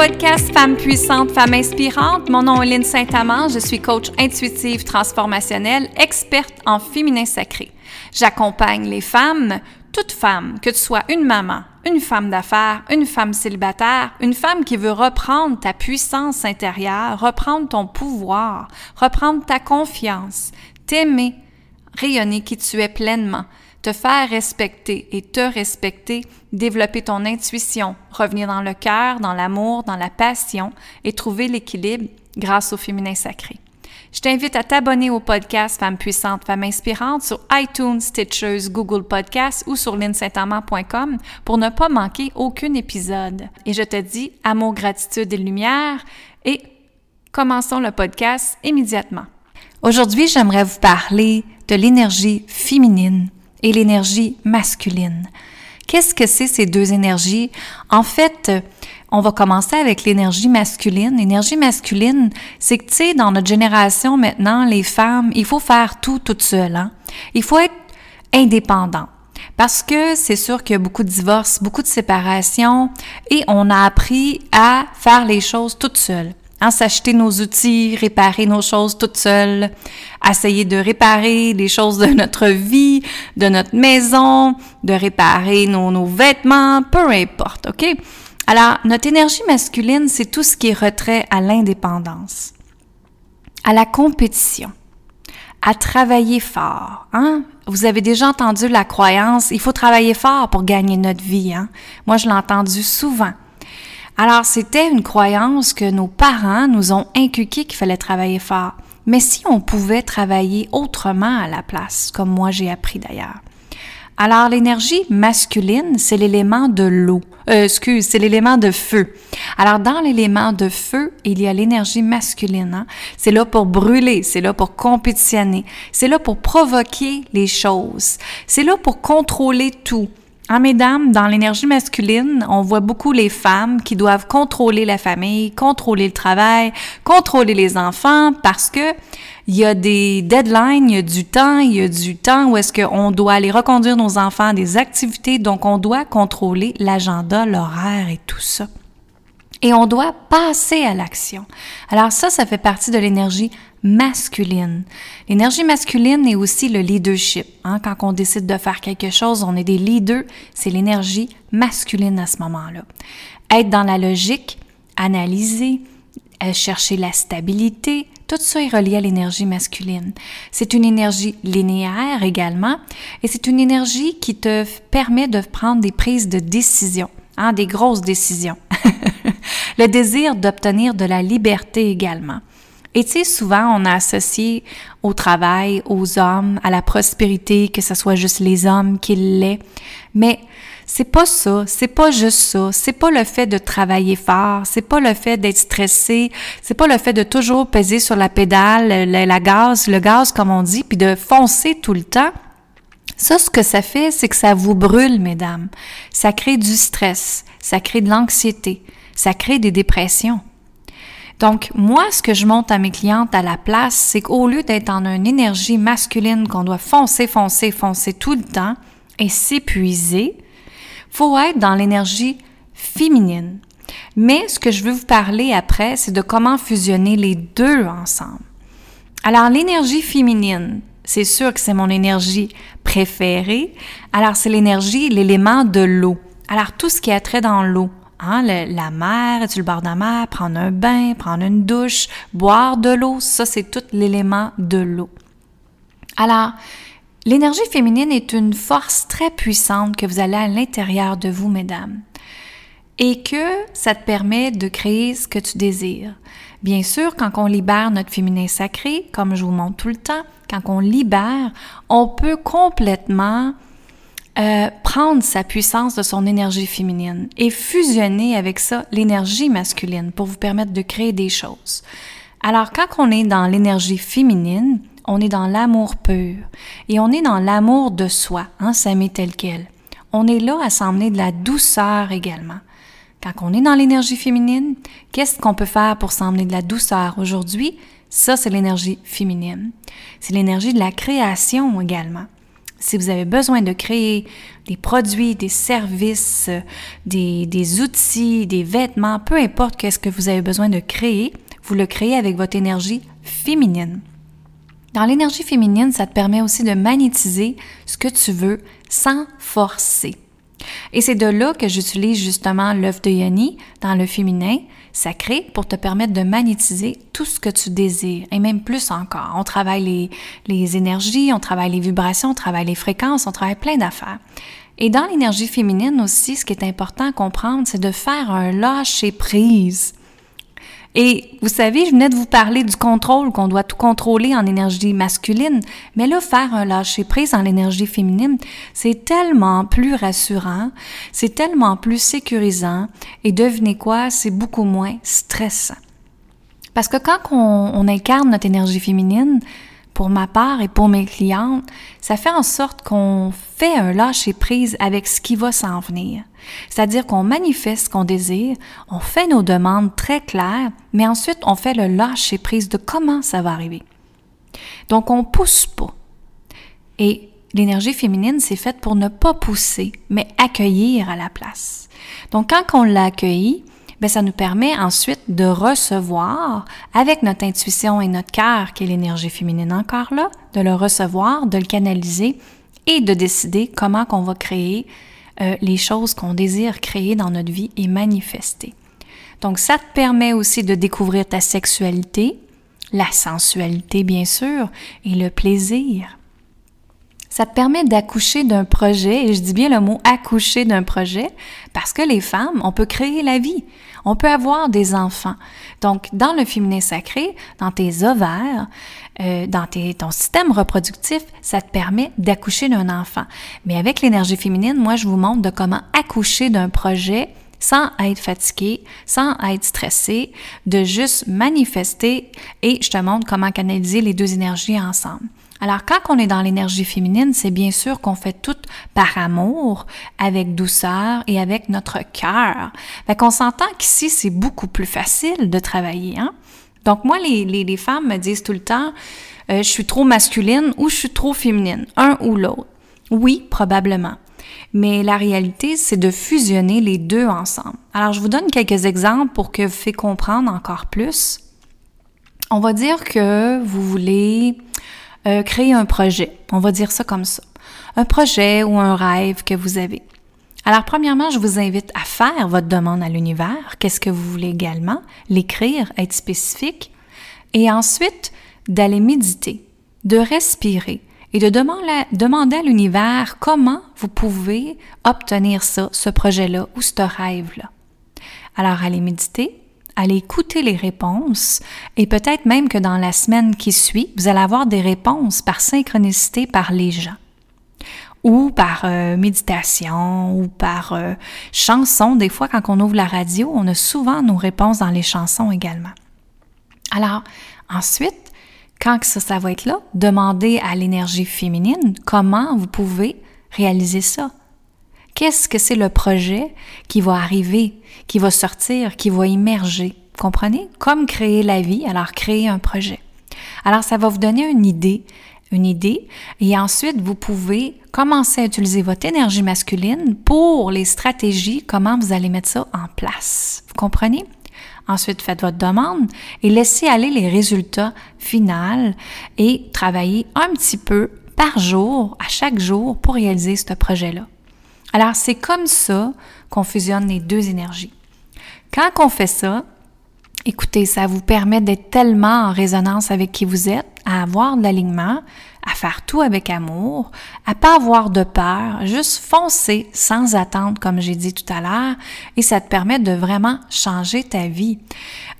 podcast Femmes puissantes, femmes inspirantes. Mon nom est Lynne Saint-Amand. Je suis coach intuitive transformationnelle, experte en féminin sacré. J'accompagne les femmes, toutes femmes, que tu sois une maman, une femme d'affaires, une femme célibataire, une femme qui veut reprendre ta puissance intérieure, reprendre ton pouvoir, reprendre ta confiance, t'aimer, rayonner qui tu es pleinement, te faire respecter et te respecter, développer ton intuition, revenir dans le cœur, dans l'amour, dans la passion et trouver l'équilibre grâce au féminin sacré. Je t'invite à t'abonner au podcast Femmes puissantes, Femmes inspirantes sur iTunes, Stitchers, Google Podcasts ou sur linsaintamant.com pour ne pas manquer aucun épisode. Et je te dis amour, gratitude et lumière et commençons le podcast immédiatement. Aujourd'hui, j'aimerais vous parler de l'énergie féminine et l'énergie masculine. Qu'est-ce que c'est ces deux énergies? En fait, on va commencer avec l'énergie masculine. L'énergie masculine, c'est que, tu sais, dans notre génération maintenant, les femmes, il faut faire tout toute seule. Hein? Il faut être indépendant. Parce que c'est sûr qu'il y a beaucoup de divorces, beaucoup de séparations, et on a appris à faire les choses toute seule hein, s'acheter nos outils, réparer nos choses toutes seules, essayer de réparer les choses de notre vie, de notre maison, de réparer nos, nos vêtements, peu importe, OK? Alors, notre énergie masculine, c'est tout ce qui est retrait à l'indépendance, à la compétition, à travailler fort. Hein? Vous avez déjà entendu la croyance, il faut travailler fort pour gagner notre vie. Hein? Moi, je l'ai entendu souvent. Alors, c'était une croyance que nos parents nous ont inculqué qu'il fallait travailler fort. Mais si on pouvait travailler autrement à la place, comme moi j'ai appris d'ailleurs. Alors, l'énergie masculine, c'est l'élément de l'eau. Euh, excuse, c'est l'élément de feu. Alors, dans l'élément de feu, il y a l'énergie masculine. Hein. C'est là pour brûler, c'est là pour compétitionner, c'est là pour provoquer les choses, c'est là pour contrôler tout. Ah, mesdames, dans l'énergie masculine, on voit beaucoup les femmes qui doivent contrôler la famille, contrôler le travail, contrôler les enfants parce que il y a des deadlines, il y a du temps, il y a du temps où est-ce qu'on doit aller reconduire nos enfants à des activités, donc on doit contrôler l'agenda, l'horaire et tout ça. Et on doit passer à l'action. Alors ça, ça fait partie de l'énergie masculine. L'énergie masculine est aussi le leadership. Hein? Quand on décide de faire quelque chose, on est des leaders, c'est l'énergie masculine à ce moment-là. Être dans la logique, analyser, euh, chercher la stabilité, tout ça est relié à l'énergie masculine. C'est une énergie linéaire également et c'est une énergie qui te permet de prendre des prises de décision, hein, des grosses décisions. le désir d'obtenir de la liberté également. Et tu sais, souvent, on a associé au travail, aux hommes, à la prospérité, que ce soit juste les hommes qui l'aient. Mais c'est pas ça, c'est pas juste ça, c'est pas le fait de travailler fort, c'est pas le fait d'être stressé, c'est pas le fait de toujours peser sur la pédale, la, la gaz, le gaz comme on dit, puis de foncer tout le temps. Ça, ce que ça fait, c'est que ça vous brûle, mesdames. Ça crée du stress, ça crée de l'anxiété, ça crée des dépressions. Donc, moi, ce que je monte à mes clientes à la place, c'est qu'au lieu d'être en une énergie masculine qu'on doit foncer, foncer, foncer tout le temps et s'épuiser, faut être dans l'énergie féminine. Mais ce que je veux vous parler après, c'est de comment fusionner les deux ensemble. Alors, l'énergie féminine, c'est sûr que c'est mon énergie préférée. Alors, c'est l'énergie, l'élément de l'eau. Alors, tout ce qui a trait dans l'eau. Hein, la mer, tu le bord de la mer, prendre un bain, prendre une douche, boire de l'eau, ça c'est tout l'élément de l'eau. Alors, l'énergie féminine est une force très puissante que vous avez à l'intérieur de vous, mesdames, et que ça te permet de créer ce que tu désires. Bien sûr, quand on libère notre féminin sacré, comme je vous montre tout le temps, quand on libère, on peut complètement euh, prendre sa puissance de son énergie féminine et fusionner avec ça l'énergie masculine pour vous permettre de créer des choses. Alors quand on est dans l'énergie féminine, on est dans l'amour pur et on est dans l'amour de soi, hein, s'aimer tel quel. On est là à s'emmener de la douceur également. Quand on est dans l'énergie féminine, qu'est-ce qu'on peut faire pour s'emmener de la douceur aujourd'hui? Ça, c'est l'énergie féminine. C'est l'énergie de la création également. Si vous avez besoin de créer des produits, des services, des, des outils, des vêtements, peu importe qu'est-ce que vous avez besoin de créer, vous le créez avec votre énergie féminine. Dans l'énergie féminine, ça te permet aussi de magnétiser ce que tu veux sans forcer. Et c'est de là que j'utilise justement l'œuf de Yoni dans le féminin sacré pour te permettre de magnétiser tout ce que tu désires et même plus encore. On travaille les, les énergies, on travaille les vibrations, on travaille les fréquences, on travaille plein d'affaires. Et dans l'énergie féminine aussi, ce qui est important à comprendre, c'est de faire un lâcher prise. Et vous savez, je venais de vous parler du contrôle, qu'on doit tout contrôler en énergie masculine, mais là, faire un lâcher prise en l'énergie féminine, c'est tellement plus rassurant, c'est tellement plus sécurisant, et devinez quoi, c'est beaucoup moins stressant. Parce que quand on, on incarne notre énergie féminine, pour ma part et pour mes clientes, ça fait en sorte qu'on fait un lâcher-prise avec ce qui va s'en venir. C'est-à-dire qu'on manifeste ce qu'on désire, on fait nos demandes très claires, mais ensuite on fait le lâcher-prise de comment ça va arriver. Donc on pousse pas. Et l'énergie féminine, c'est faite pour ne pas pousser, mais accueillir à la place. Donc quand on l'a ben, ça nous permet ensuite de recevoir avec notre intuition et notre cœur, qui est l'énergie féminine encore là, de le recevoir, de le canaliser et de décider comment qu'on va créer euh, les choses qu'on désire créer dans notre vie et manifester. Donc ça te permet aussi de découvrir ta sexualité, la sensualité bien sûr, et le plaisir. Ça te permet d'accoucher d'un projet, et je dis bien le mot accoucher d'un projet, parce que les femmes, on peut créer la vie, on peut avoir des enfants. Donc, dans le féminin sacré, dans tes ovaires, euh, dans ton système reproductif, ça te permet d'accoucher d'un enfant. Mais avec l'énergie féminine, moi, je vous montre de comment accoucher d'un projet sans être fatigué, sans être stressé, de juste manifester et je te montre comment canaliser les deux énergies ensemble. Alors, quand on est dans l'énergie féminine, c'est bien sûr qu'on fait tout par amour, avec douceur et avec notre cœur. Fait qu'on s'entend qu'ici, c'est beaucoup plus facile de travailler, hein? Donc, moi, les, les, femmes me disent tout le temps, euh, je suis trop masculine ou je suis trop féminine, un ou l'autre. Oui, probablement. Mais la réalité, c'est de fusionner les deux ensemble. Alors, je vous donne quelques exemples pour que vous fassiez comprendre encore plus. On va dire que vous voulez euh, créer un projet. On va dire ça comme ça. Un projet ou un rêve que vous avez. Alors, premièrement, je vous invite à faire votre demande à l'univers. Qu'est-ce que vous voulez également? L'écrire, être spécifique. Et ensuite, d'aller méditer, de respirer et de demander, à l'univers comment vous pouvez obtenir ça, ce projet-là ou ce rêve-là. Alors, allez méditer, allez écouter les réponses et peut-être même que dans la semaine qui suit, vous allez avoir des réponses par synchronicité par les gens ou par euh, méditation ou par euh, chanson. Des fois, quand on ouvre la radio, on a souvent nos réponses dans les chansons également. Alors, ensuite, quand ça, ça va être là, demandez à l'énergie féminine comment vous pouvez réaliser ça. Qu'est-ce que c'est le projet qui va arriver, qui va sortir, qui va émerger? Comprenez? Comme créer la vie, alors créer un projet. Alors, ça va vous donner une idée, une idée, et ensuite, vous pouvez commencer à utiliser votre énergie masculine pour les stratégies, comment vous allez mettre ça en place. Vous comprenez? Ensuite, faites votre demande et laissez aller les résultats finaux et travaillez un petit peu par jour, à chaque jour, pour réaliser ce projet-là. Alors, c'est comme ça qu'on fusionne les deux énergies. Quand on fait ça, écoutez, ça vous permet d'être tellement en résonance avec qui vous êtes, à avoir de l'alignement, à faire tout avec amour, à pas avoir de peur, juste foncer sans attendre, comme j'ai dit tout à l'heure, et ça te permet de vraiment changer ta vie.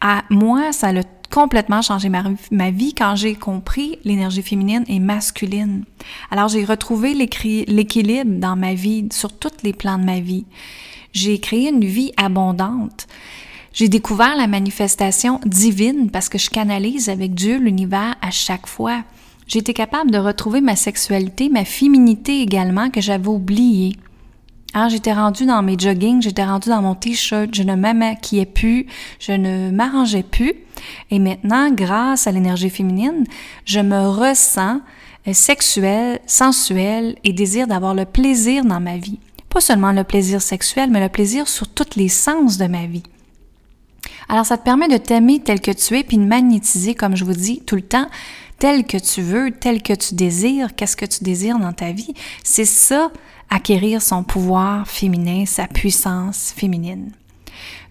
À moi, ça a complètement changé ma, ma vie quand j'ai compris l'énergie féminine et masculine. Alors j'ai retrouvé l'équilibre dans ma vie, sur tous les plans de ma vie. J'ai créé une vie abondante. J'ai découvert la manifestation divine parce que je canalise avec Dieu l'univers à chaque fois. J'ai été capable de retrouver ma sexualité, ma féminité également que j'avais oubliée. Alors, j'étais rendue dans mes joggings, j'étais rendue dans mon t-shirt, je ne m'amaquillais plus, je ne m'arrangeais plus. Et maintenant, grâce à l'énergie féminine, je me ressens sexuel, sensuel et désir d'avoir le plaisir dans ma vie. Pas seulement le plaisir sexuel, mais le plaisir sur tous les sens de ma vie. Alors ça te permet de t'aimer tel que tu es, puis de magnétiser, comme je vous dis tout le temps, tel que tu veux, tel que tu désires, qu'est-ce que tu désires dans ta vie. C'est ça, acquérir son pouvoir féminin, sa puissance féminine.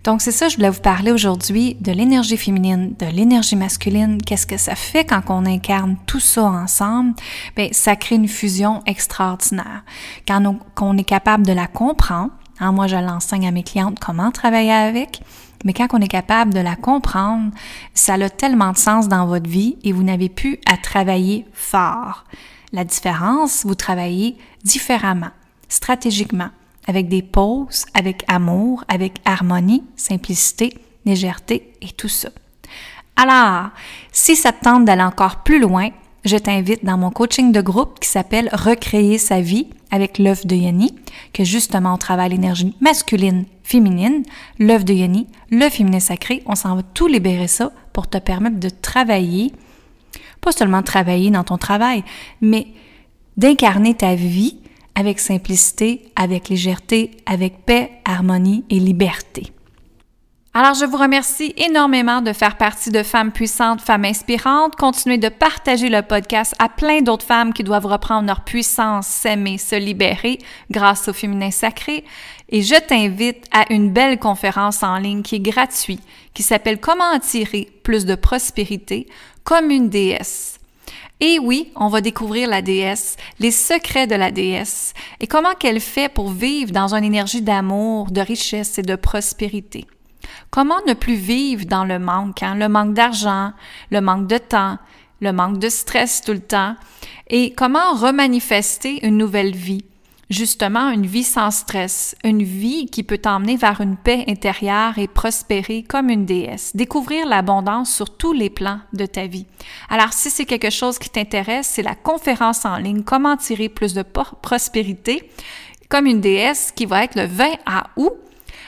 Donc c'est ça, je voulais vous parler aujourd'hui de l'énergie féminine, de l'énergie masculine. Qu'est-ce que ça fait quand on incarne tout ça ensemble? Bien, ça crée une fusion extraordinaire. Quand on, est capable de la comprendre, hein, moi je l'enseigne à mes clientes comment travailler avec, mais quand on est capable de la comprendre, ça a tellement de sens dans votre vie et vous n'avez plus à travailler fort. La différence, vous travaillez différemment, stratégiquement avec des pauses, avec amour, avec harmonie, simplicité, légèreté et tout ça. Alors, si ça te tente d'aller encore plus loin, je t'invite dans mon coaching de groupe qui s'appelle Recréer sa vie avec l'œuf de Yoni, que justement on travaille l'énergie masculine, féminine, l'œuf de Yoni, le féminin sacré. On s'en va tout libérer ça pour te permettre de travailler, pas seulement travailler dans ton travail, mais d'incarner ta vie avec simplicité, avec légèreté, avec paix, harmonie et liberté. Alors, je vous remercie énormément de faire partie de Femmes puissantes, Femmes inspirantes. Continuez de partager le podcast à plein d'autres femmes qui doivent reprendre leur puissance, s'aimer, se libérer grâce au féminin sacré. Et je t'invite à une belle conférence en ligne qui est gratuite, qui s'appelle Comment attirer plus de prospérité comme une déesse. Et oui, on va découvrir la déesse, les secrets de la déesse et comment qu'elle fait pour vivre dans une énergie d'amour, de richesse et de prospérité? Comment ne plus vivre dans le manque, hein? le manque d'argent, le manque de temps, le manque de stress tout le temps, et comment remanifester une nouvelle vie, justement une vie sans stress, une vie qui peut t'emmener vers une paix intérieure et prospérer comme une déesse, découvrir l'abondance sur tous les plans de ta vie. Alors si c'est quelque chose qui t'intéresse, c'est la conférence en ligne Comment tirer plus de prospérité comme une déesse qui va être le 20 août.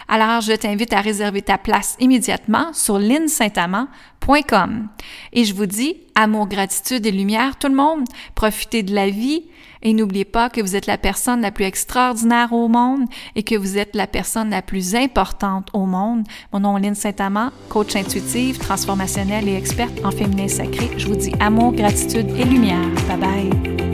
Alors, je t'invite à réserver ta place immédiatement sur linsaintamant.com. Et je vous dis, amour, gratitude et lumière, tout le monde, profitez de la vie, et n'oubliez pas que vous êtes la personne la plus extraordinaire au monde et que vous êtes la personne la plus importante au monde. Mon nom est Lynne Saint-Amand, coach intuitive, transformationnelle et experte en féminin sacré. Je vous dis amour, gratitude et lumière. Bye bye.